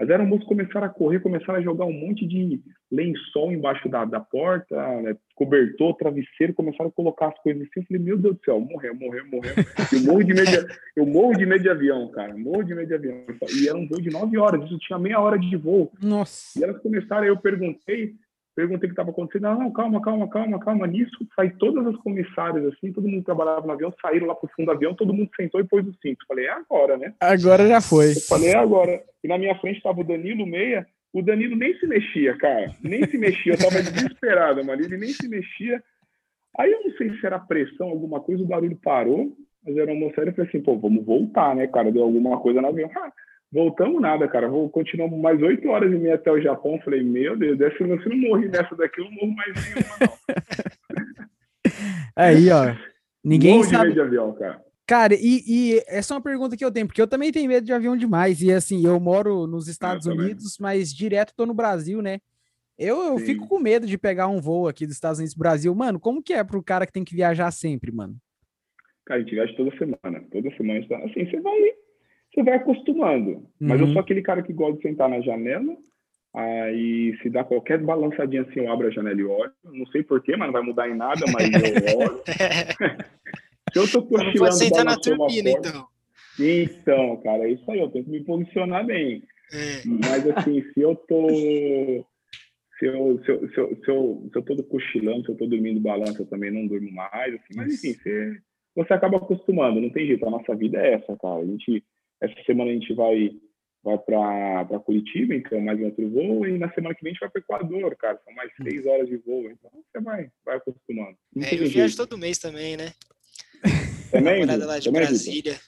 As aeromoças começaram a correr, começaram a jogar um monte de lençol embaixo da, da porta, né, cobertor, travesseiro, começaram a colocar as coisas assim. Eu falei, meu Deus do céu, morreu, morreu, morreu. Eu morro de medo de, eu morro de medo de avião, cara, morro de medo de avião. E era um voo de nove horas, isso tinha meia hora de voo. Nossa. E elas começaram, eu perguntei, perguntei o que estava acontecendo. Não, não, calma, calma, calma, calma. Nisso, sai todas as comissárias, assim, todo mundo trabalhava no avião, saíram lá pro fundo do avião, todo mundo sentou e pôs o cinto. Falei, é agora, né? Agora já foi. Eu falei, é agora. E na minha frente estava o Danilo Meia. O Danilo nem se mexia, cara. Nem se mexia. Eu tava desesperado, mano. Ele nem se mexia. Aí eu não sei se era pressão, alguma coisa, o barulho parou. Mas era uma série, eu falei assim, pô, vamos voltar, né, cara? Deu alguma coisa no avião. Voltamos nada, cara. Vou, continuamos mais oito horas e meia até o Japão. Falei, meu Deus, se não, se não morri nessa daqui, eu não morro mais nenhuma, não. Aí, ó. Ninguém Morro sabe. de medo de avião, cara. Cara, e, e, essa é uma pergunta que eu tenho, porque eu também tenho medo de avião demais. E assim, eu moro nos Estados é, Unidos, mas direto tô no Brasil, né? Eu, eu fico com medo de pegar um voo aqui dos Estados Unidos Brasil. Mano, como que é pro cara que tem que viajar sempre, mano? Cara, a gente viaja toda semana. Toda semana. Assim, você vai você vai acostumando. Uhum. Mas eu uhum. sou aquele cara que gosta de sentar na janela, aí se dá qualquer balançadinha assim, eu abro a janela e olho. Não sei porquê, mas não vai mudar em nada, mas eu olho. se eu tô cochilando... Pode sentar na turbina, porta, então. Então, cara, é isso aí, eu tenho que me posicionar bem. É. Mas assim, se eu tô... Se eu, se, eu, se, eu, se, eu, se eu tô cochilando, se eu tô dormindo balança, eu também não durmo mais, assim, mas enfim, você você acaba acostumando, não tem jeito, a nossa vida é essa, cara. A gente, essa semana a gente vai vai para Curitiba, então mais um outro voo, e na semana que vem a gente vai para Equador, cara, são mais seis horas de voo, então você vai, vai acostumando. Não é, eu viajo jeito. todo mês também, né? Também, minha namorada lá de também, Brasília.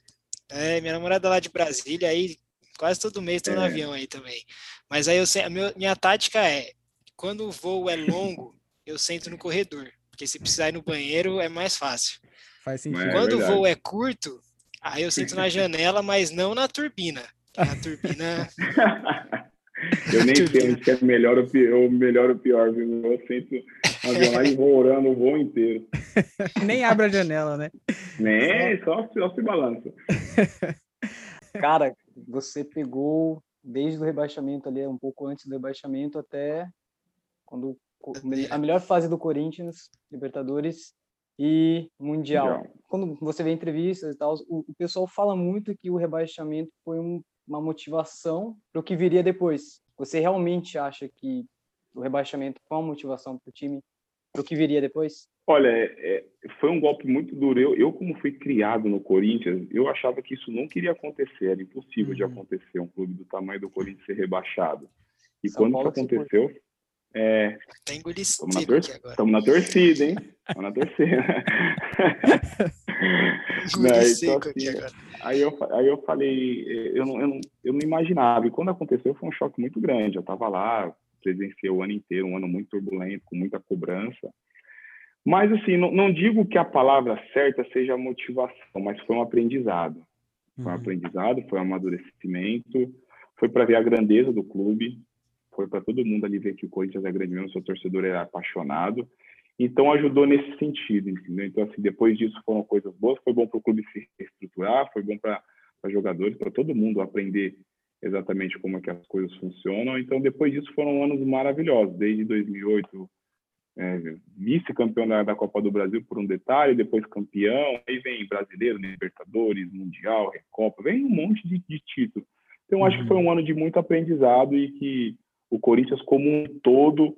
É, minha namorada lá de Brasília, aí quase todo mês estou é. no avião aí também. Mas aí eu a minha, minha tática é, quando o voo é longo, eu sento no corredor, porque se precisar ir no banheiro é mais fácil. Faz sentido. É, quando é o voo é curto, aí eu sento na janela, mas não na turbina. A turbina. eu nem sei onde é melhor ou pior, melhor ou pior, viu? Eu sinto e vou orando o voo inteiro. nem abre a janela, né? Nem, só, só se balança. Cara, você pegou desde o rebaixamento ali, um pouco antes do rebaixamento, até quando a melhor fase do Corinthians, Libertadores e Mundial. Mundial. Quando você vê entrevistas e tal, o, o pessoal fala muito que o rebaixamento foi um, uma motivação para o que viria depois. Você realmente acha que o rebaixamento foi uma motivação para o time para o que viria depois? Olha, é, é, foi um golpe muito duro. Eu, eu, como fui criado no Corinthians, eu achava que isso não queria acontecer, era impossível uhum. de acontecer um clube do tamanho do Corinthians ser rebaixado. E São quando Paulo isso aconteceu, é, estamos na, tor estamos na torcida, hein? Estamos na torcida. não, então, assim, aí, eu, aí eu falei, eu não, eu, não, eu não imaginava. E quando aconteceu, foi um choque muito grande. Eu estava lá, presenciei o ano inteiro, um ano muito turbulento, com muita cobrança. Mas, assim, não, não digo que a palavra certa seja motivação, mas foi um aprendizado. Foi um uhum. aprendizado, foi um amadurecimento, foi para ver a grandeza do clube, foi para todo mundo ali ver que o Corinthians é grande mesmo, seu torcedor é apaixonado. Então ajudou nesse sentido, entendeu? Então assim, depois disso foram coisas boas, foi bom para o clube se reestruturar, foi bom para jogadores, para todo mundo aprender exatamente como é que as coisas funcionam. Então depois disso foram anos maravilhosos, desde 2008 é, vice-campeão da, da, Copa do Brasil por um detalhe, depois campeão, aí vem brasileiro, Libertadores, Mundial, Recopa, vem um monte de, de títulos. Então acho que foi um ano de muito aprendizado e que o Corinthians como um todo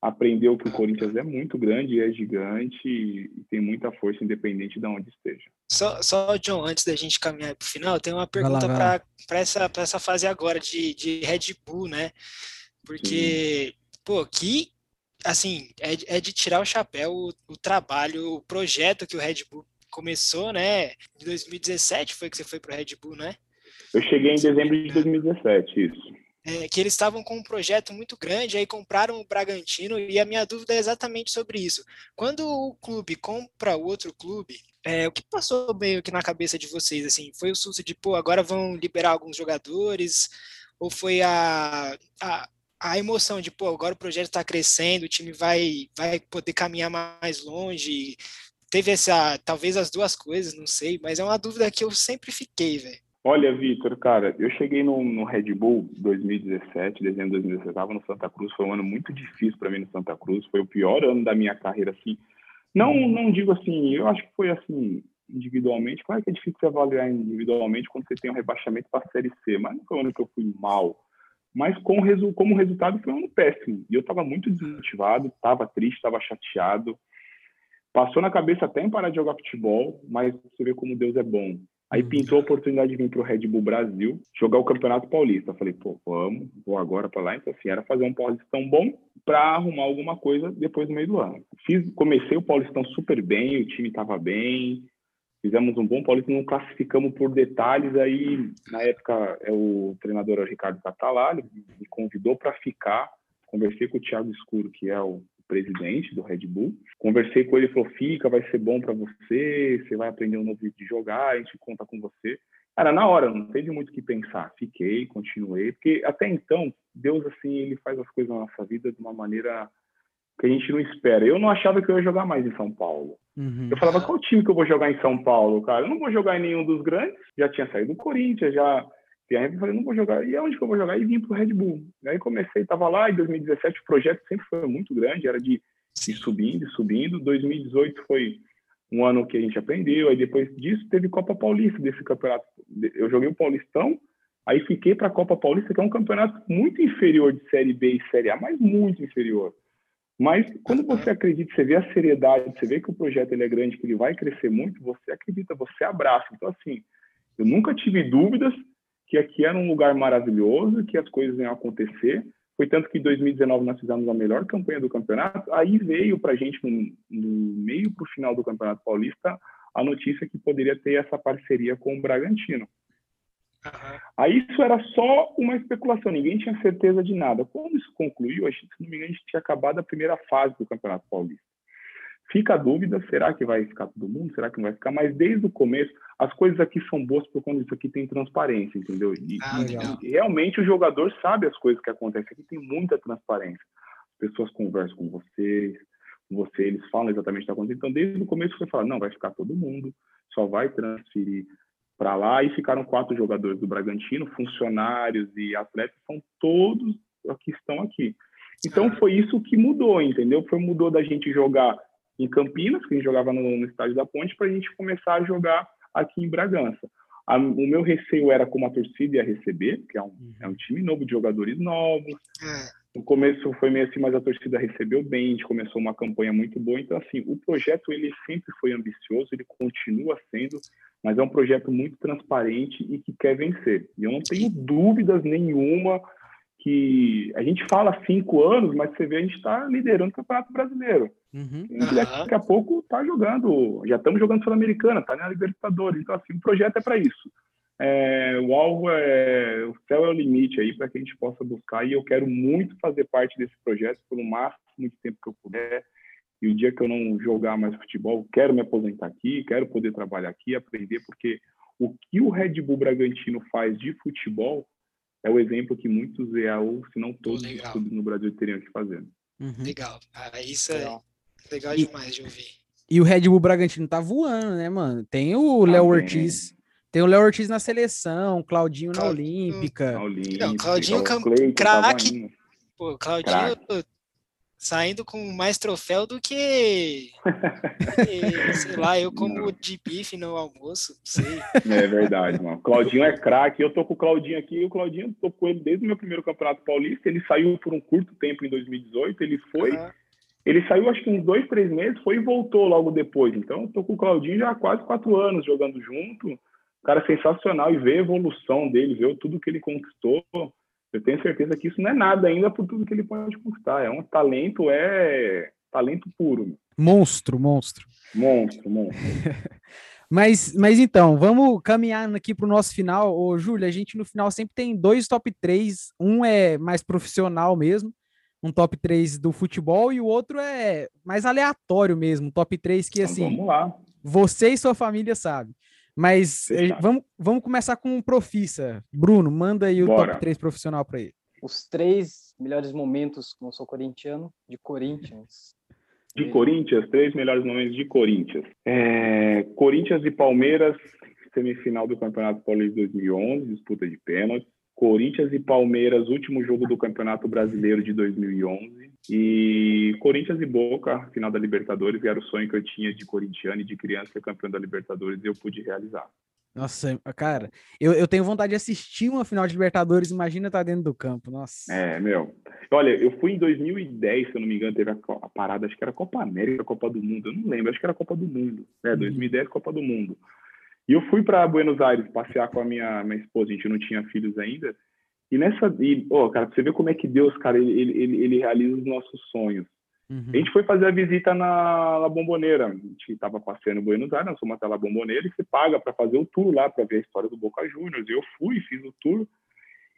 aprendeu que o Corinthians é muito grande, é gigante e tem muita força independente de onde esteja. Só, só John, antes da gente caminhar para o final, tem uma pergunta para essa, essa fase agora de, de Red Bull, né? Porque, Sim. pô, que, assim, é, é de tirar o chapéu o, o trabalho, o projeto que o Red Bull começou, né? Em 2017 foi que você foi para o Red Bull, né? Eu cheguei em dezembro de 2017, isso é, que eles estavam com um projeto muito grande, aí compraram o Bragantino, e a minha dúvida é exatamente sobre isso. Quando o clube compra outro clube, é, o que passou meio que na cabeça de vocês, assim, foi o susto de, pô, agora vão liberar alguns jogadores, ou foi a, a, a emoção de, pô, agora o projeto está crescendo, o time vai, vai poder caminhar mais longe, teve essa, talvez as duas coisas, não sei, mas é uma dúvida que eu sempre fiquei, velho. Olha, Vitor, cara, eu cheguei no, no, Red Bull 2017, dezembro de 2017, estava no Santa Cruz, foi um ano muito difícil para mim no Santa Cruz, foi o pior ano da minha carreira, assim. Não, não digo assim, eu acho que foi assim, individualmente, claro que é difícil avaliar individualmente quando você tem um rebaixamento para a Série C, mas não foi um ano que eu fui mal. Mas com, como resultado foi um ano péssimo, e eu estava muito desmotivado, estava triste, estava chateado, passou na cabeça até em parar de jogar futebol, mas você vê como Deus é bom Aí uhum. pintou a oportunidade de vir para o Red Bull Brasil jogar o Campeonato Paulista. Falei, pô, vamos, vou agora para lá. Então, assim, era fazer um Paulistão bom para arrumar alguma coisa depois do meio do ano. Fiz, comecei o Paulistão super bem, o time estava bem, fizemos um bom Paulista, não classificamos por detalhes. Aí, na época, é o treinador Ricardo Catalá, me convidou para ficar. Conversei com o Thiago Escuro, que é o presidente do Red Bull. Conversei com ele, ele falou: fica, vai ser bom para você, você vai aprender um novo jeito de jogar, a gente conta com você. Cara, na hora, não teve muito o que pensar. Fiquei, continuei, porque até então, Deus, assim, ele faz as coisas na nossa vida de uma maneira que a gente não espera. Eu não achava que eu ia jogar mais em São Paulo. Uhum. Eu falava, qual time que eu vou jogar em São Paulo, cara? Eu não vou jogar em nenhum dos grandes. Já tinha saído do Corinthians, já e aí eu falei, não vou jogar. E aonde que eu vou jogar? E vim para o Red Bull. E aí comecei, estava lá em 2017, o projeto sempre foi muito grande, era de ir subindo, subindo. 2018 foi um ano que a gente aprendeu. Aí depois disso teve Copa Paulista desse campeonato. Eu joguei o Paulistão, aí fiquei para a Copa Paulista, que é um campeonato muito inferior de Série B e Série A, mas muito inferior. Mas quando você acredita, você vê a seriedade, você vê que o projeto ele é grande, que ele vai crescer muito, você acredita, você abraça. Então, assim, eu nunca tive dúvidas que aqui era um lugar maravilhoso, que as coisas iam acontecer. Foi tanto que em 2019 nós fizemos a melhor campanha do campeonato. Aí veio para a gente, no, no meio para o final do Campeonato Paulista, a notícia que poderia ter essa parceria com o Bragantino. Uhum. Aí isso era só uma especulação, ninguém tinha certeza de nada. Quando isso concluiu, a gente, se não me engano, a gente tinha acabado a primeira fase do Campeonato Paulista. Fica a dúvida, será que vai ficar todo mundo? Será que não vai ficar? Mas desde o começo, as coisas aqui são boas por conta disso aqui tem transparência, entendeu? E, ah, e realmente o jogador sabe as coisas que acontecem. Aqui tem muita transparência. As pessoas conversam com vocês, com você, eles falam exatamente o que está acontecendo. Então, desde o começo você fala, não, vai ficar todo mundo, só vai transferir para lá e ficaram quatro jogadores do Bragantino, funcionários e atletas, são todos que estão aqui. Então foi isso que mudou, entendeu? Foi mudou da gente jogar em Campinas, que a gente jogava no, no estádio da Ponte, para a gente começar a jogar aqui em Bragança. A, o meu receio era como a torcida ia receber, que é um, uhum. é um time novo de jogadores novos. É. No começo foi meio assim, mas a torcida recebeu bem, a gente começou uma campanha muito boa. Então, assim, o projeto ele sempre foi ambicioso, ele continua sendo, mas é um projeto muito transparente e que quer vencer. E eu não tenho dúvidas nenhuma que a gente fala cinco anos, mas você vê a gente está liderando o Campeonato Brasileiro. Uhum. E daqui a pouco está jogando, já estamos jogando Sul-Americana, está na Libertadores. Então, assim, o projeto é para isso. É, o alvo é, o céu é o limite aí para que a gente possa buscar e eu quero muito fazer parte desse projeto pelo máximo de tempo que eu puder. E o dia que eu não jogar mais futebol, quero me aposentar aqui, quero poder trabalhar aqui, aprender, porque o que o Red Bull Bragantino faz de futebol é o exemplo que muitos EAU, se não todos legal. os clubes no Brasil teriam que fazer. Uhum. Legal, cara, isso é legal, legal demais de ouvir. E o Red Bull Bragantino tá voando, né, mano? Tem o Léo Ortiz, tem o Léo Ortiz na seleção, Claudinho na Olímpica. Na Olímpica. Não, Claudinho craque. Pô, Claudinho saindo com mais troféu do que, sei lá, eu como não. de bife no almoço, não sei. É verdade, mano. Claudinho é craque. Eu tô com o Claudinho aqui. O Claudinho, tô com ele desde o meu primeiro Campeonato Paulista. Ele saiu por um curto tempo em 2018. Ele foi. Uhum. Ele saiu acho que uns dois, três meses, foi e voltou logo depois. Então, eu tô com o Claudinho já há quase quatro anos jogando junto. O cara é sensacional e ver a evolução dele, ver tudo que ele conquistou eu tenho certeza que isso não é nada ainda por tudo que ele pode conquistar. É um talento, é talento puro. Monstro, monstro. Monstro, monstro. mas, mas então, vamos caminhar aqui para o nosso final. Ô, Júlio, a gente no final sempre tem dois top 3. Um é mais profissional mesmo, um top 3 do futebol, e o outro é mais aleatório mesmo, um top 3 que, então, assim, vamos lá. você e sua família sabem. Mas eh, vamos, vamos começar com um profissa. Bruno, manda aí o Bora. top 3 profissional para ele. Os três melhores momentos, como sou corintiano, de Corinthians. De Corinthians, três melhores momentos de Corinthians. É, Corinthians e Palmeiras, semifinal do Campeonato Paulista 2011, disputa de pênaltis. Corinthians e Palmeiras, último jogo do Campeonato Brasileiro de 2011. E Corinthians e Boca, final da Libertadores, era o sonho que eu tinha de corintiano e de criança ser campeão da Libertadores e eu pude realizar. Nossa, cara, eu, eu tenho vontade de assistir uma final de Libertadores, imagina estar tá dentro do campo, nossa. É, meu. Olha, eu fui em 2010, se eu não me engano, teve a, a parada, acho que era Copa América, Copa do Mundo, eu não lembro, acho que era Copa do Mundo. É, 2010, uhum. Copa do Mundo. E eu fui para Buenos Aires passear com a minha, minha esposa, a gente não tinha filhos ainda. E nessa. E, oh, cara, você vê como é que Deus, cara, ele, ele, ele realiza os nossos sonhos. Uhum. A gente foi fazer a visita na La Bomboneira. A gente estava passeando em Buenos Aires, nós fomos até La Bomboneira e você paga para fazer o tour lá, para ver a história do Boca Juniors. Eu fui, fiz o tour.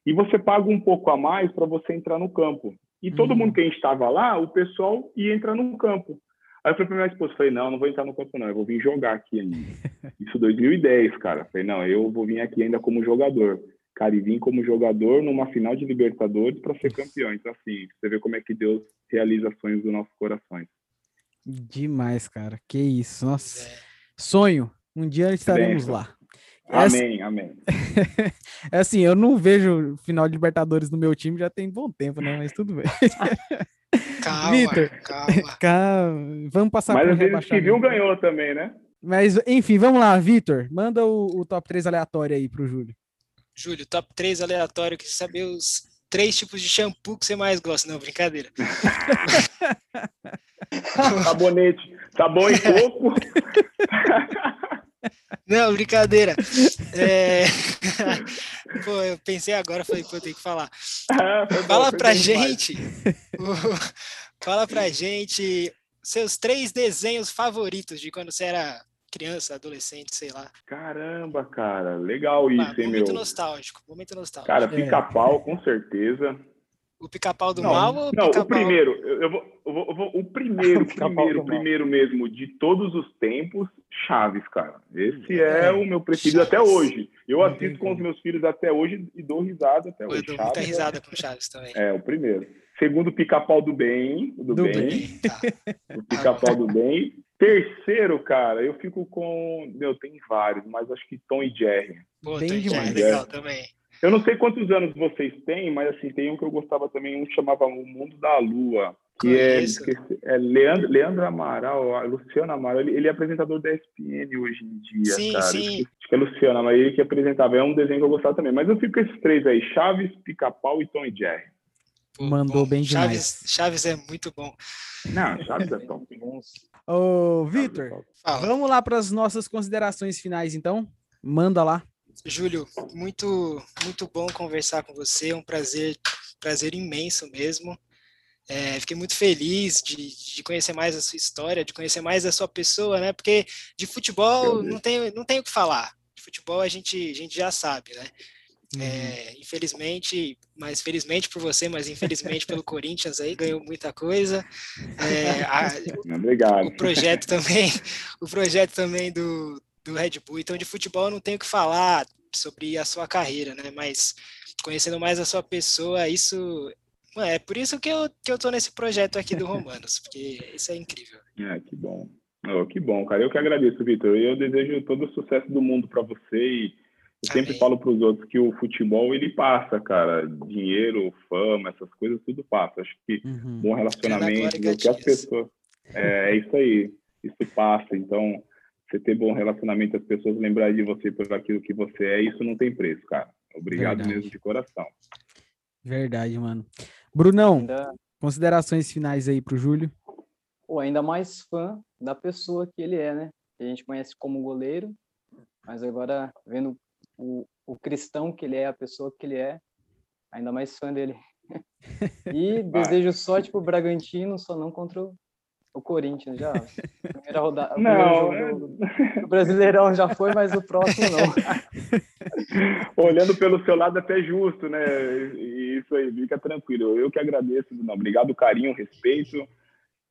E você paga um pouco a mais para você entrar no campo. E todo uhum. mundo que a gente estava lá, o pessoal ia entrar no campo. Aí eu falei pra minha esposa, falei, não, não vou entrar no campo não, eu vou vir jogar aqui ainda. Isso 2010, cara. Falei, não, eu vou vir aqui ainda como jogador. Cara, e vim como jogador numa final de Libertadores para ser campeão. Então, assim, você vê como é que Deus realiza sonhos dos nossos corações. Demais, cara. Que isso. Nossa. Sonho. Um dia estaremos Bem, lá. Amém, é amém. é assim, eu não vejo final de Libertadores no meu time já tem bom tempo, né? Mas tudo bem. Calma, Victor, calma. calma. Vamos passar Mas por Mas que viu ganhou também, né? Mas, enfim, vamos lá, Vitor. Manda o, o, top 3 aleatório aí pro Júlio. Júlio, top 3 aleatório, que saber os três tipos de shampoo que você mais gosta. Não, brincadeira. Sabonete. Sabão e coco. Não, brincadeira. É... Pô, eu pensei agora, falei, pô, eu tenho que falar. Ah, Fala pra gente. Fala pra gente seus três desenhos favoritos de quando você era criança, adolescente, sei lá. Caramba, cara, legal isso, ah, hein, momento meu? nostálgico, momento nostálgico. Cara, pica-pau, é. com certeza. O pica-pau do não, mal ou Não, o primeiro, eu vou, eu vou, eu vou o primeiro, o primeiro, o primeiro mesmo de todos os tempos, Chaves, cara. Esse é, é o meu preferido Chaves. até hoje. Eu assisto com os meus filhos até hoje e dou risada até hoje. Eu dou muita é risada é... com Chaves também. É, o primeiro. Segundo, pica-pau do bem, do, do bem. bem. Tá. O pica-pau do bem. Terceiro, cara, eu fico com. Meu, tem vários, mas acho que Tom e Jerry. Pô, bem Tom demais. Jerry, legal também. Eu não sei quantos anos vocês têm, mas assim, tem um que eu gostava também, um que chamava O Mundo da Lua, que é, é, Leandro, Leandro Amaral, Luciano Amaral, ele, ele, é apresentador da ESPN hoje em dia, sim, cara. Sim. Acho que é Luciano, mas ele que apresentava, é um desenho que eu gostava também. Mas eu fico com esses três aí, Chaves, Pica-Pau e Tom e Jerry. Mandou bom. bem demais. Chaves, Chaves é muito bom. Não, Chaves é top. Ô, Vitor, vamos lá para as nossas considerações finais, então? Manda lá. Júlio, muito, muito bom conversar com você, é um prazer, prazer imenso mesmo. É, fiquei muito feliz de, de, conhecer mais a sua história, de conhecer mais a sua pessoa, né? Porque de futebol não tem, não tem o que falar. De futebol a gente, a gente já sabe, né? Uhum. É, infelizmente, mas felizmente por você, mas infelizmente pelo Corinthians aí ganhou muita coisa. É, a, Obrigado. O projeto também, o projeto também do, do Red Bull. Então, de futebol eu não tenho que falar sobre a sua carreira, né? Mas conhecendo mais a sua pessoa, isso é por isso que eu, que eu tô nesse projeto aqui do Romanos, porque isso é incrível. É, que bom. Oh, que bom, cara. Eu que agradeço, Vitor. Eu desejo todo o sucesso do mundo para você e eu Amém. sempre falo para os outros que o futebol ele passa, cara. Dinheiro, fama, essas coisas tudo passa. Acho que uhum. bom relacionamento, o que as pessoas é, é isso aí, isso passa. Então você ter bom relacionamento, as pessoas lembrarem de você por aquilo que você é, isso não tem preço, cara. Obrigado Verdade. mesmo de coração. Verdade, mano. Brunão, ainda... considerações finais aí pro Júlio. Pô, ainda mais fã da pessoa que ele é, né? Que a gente conhece como goleiro, mas agora vendo o, o cristão que ele é, a pessoa que ele é, ainda mais fã dele. e desejo sorte pro Bragantino, só não contra o o Corinthians já. Primeira rodada. Não, o Brasileirão já foi, mas o próximo não. Olhando pelo seu lado até justo, né? Isso aí, fica tranquilo. Eu que agradeço, não. Obrigado, carinho, respeito.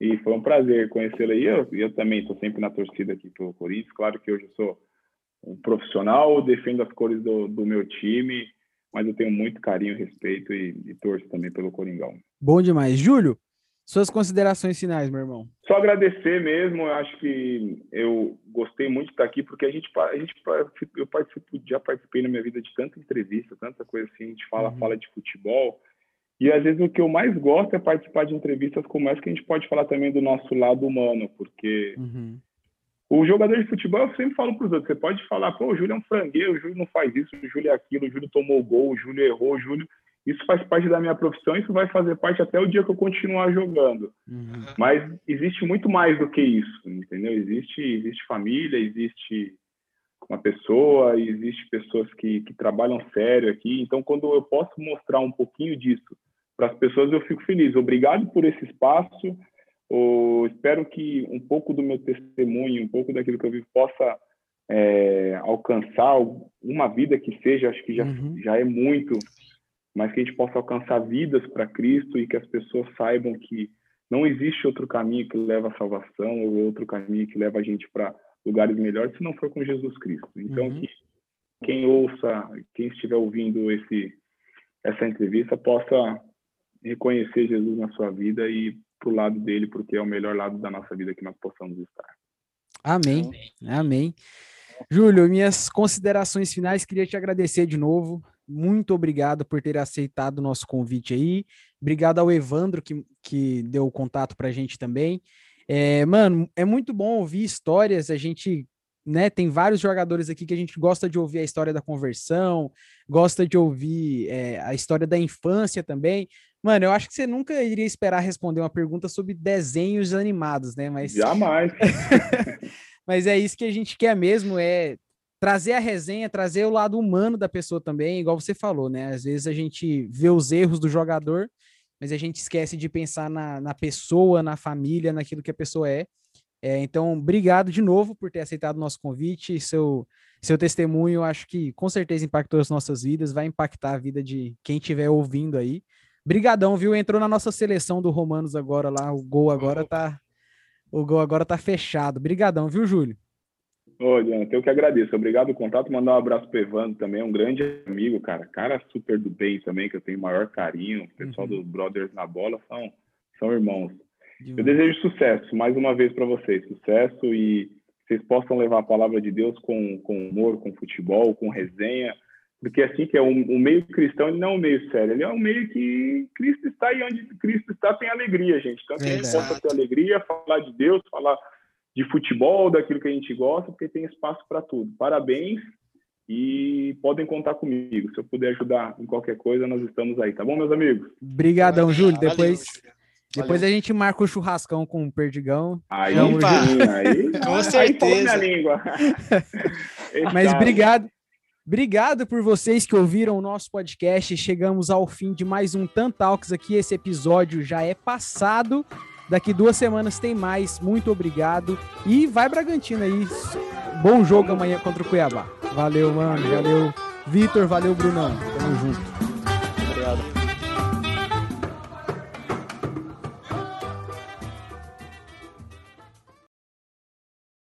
E foi um prazer conhecê-lo aí. Eu, eu também estou sempre na torcida aqui pro Corinthians. Claro que hoje eu sou um profissional, defendo as cores do, do meu time, mas eu tenho muito carinho, respeito e, e torço também pelo Coringão. Bom demais. Júlio, suas considerações finais, meu irmão. Só agradecer mesmo, eu acho que eu gostei muito de estar aqui, porque a gente, a gente eu participo, já participei na minha vida de tanta entrevista, tanta coisa assim, a gente fala, uhum. fala de futebol, e às vezes o que eu mais gosto é participar de entrevistas como essa, que a gente pode falar também do nosso lado humano, porque uhum. o jogador de futebol, eu sempre falo para os outros, você pode falar, pô, o Júlio é um frangueiro, o Júlio não faz isso, o Júlio é aquilo, o Júlio tomou gol, o Júlio errou, o Júlio isso faz parte da minha profissão, isso vai fazer parte até o dia que eu continuar jogando. Uhum. Mas existe muito mais do que isso, entendeu? Existe, existe família, existe uma pessoa, existe pessoas que, que trabalham sério aqui. Então, quando eu posso mostrar um pouquinho disso para as pessoas, eu fico feliz. Obrigado por esse espaço. Eu espero que um pouco do meu testemunho, um pouco daquilo que eu vivo, possa é, alcançar uma vida que seja. Acho que já, uhum. já é muito mas que a gente possa alcançar vidas para Cristo e que as pessoas saibam que não existe outro caminho que leva à salvação ou outro caminho que leva a gente para lugares melhores se não for com Jesus Cristo. Então, uhum. que quem ouça, quem estiver ouvindo esse essa entrevista possa reconhecer Jesus na sua vida e pro lado dele, porque é o melhor lado da nossa vida que nós possamos estar. Amém. Amém. Amém. Júlio, minhas considerações finais, queria te agradecer de novo muito obrigado por ter aceitado o nosso convite aí. Obrigado ao Evandro que, que deu o contato para a gente também. É, mano, é muito bom ouvir histórias. A gente né? Tem vários jogadores aqui que a gente gosta de ouvir a história da conversão, gosta de ouvir é, a história da infância também. Mano, eu acho que você nunca iria esperar responder uma pergunta sobre desenhos animados, né? Mas jamais. Mas é isso que a gente quer mesmo, é trazer a resenha, trazer o lado humano da pessoa também, igual você falou, né? Às vezes a gente vê os erros do jogador, mas a gente esquece de pensar na, na pessoa, na família, naquilo que a pessoa é. é. Então, obrigado de novo por ter aceitado o nosso convite, seu, seu testemunho, acho que com certeza impactou as nossas vidas, vai impactar a vida de quem estiver ouvindo aí. Brigadão, viu? Entrou na nossa seleção do Romanos agora lá, o gol agora tá o gol agora tá fechado. Brigadão, viu, Júlio? Ô, Jonathan, eu que agradeço. Obrigado pelo contato. Mandar um abraço pro Evandro também, um grande amigo, cara. Cara super do bem também, que eu tenho maior carinho. O pessoal uhum. dos Brothers na bola são, são irmãos. Eu desejo sucesso, mais uma vez, para vocês. Sucesso e vocês possam levar a palavra de Deus com, com humor, com futebol, com resenha. Porque assim que é um, o meio cristão, ele não é um meio sério, ele é um meio que Cristo está e onde Cristo está tem alegria, gente. Então, que a gente possa ter alegria, falar de Deus, falar de futebol, daquilo que a gente gosta, porque tem espaço para tudo. Parabéns e podem contar comigo. Se eu puder ajudar em qualquer coisa, nós estamos aí, tá bom, meus amigos? Obrigadão, Júlio. Depois, depois a gente marca o churrascão com o Perdigão. Aí, sim, aí, com certeza. Aí língua. Mas obrigado. Obrigado por vocês que ouviram o nosso podcast. Chegamos ao fim de mais um Tantalks aqui. Esse episódio já é passado. Daqui duas semanas tem mais. Muito obrigado. E vai Bragantino aí. Bom jogo amanhã contra o Cuiabá. Valeu, mano. Valeu, Vitor. Valeu, Brunão. Tamo junto.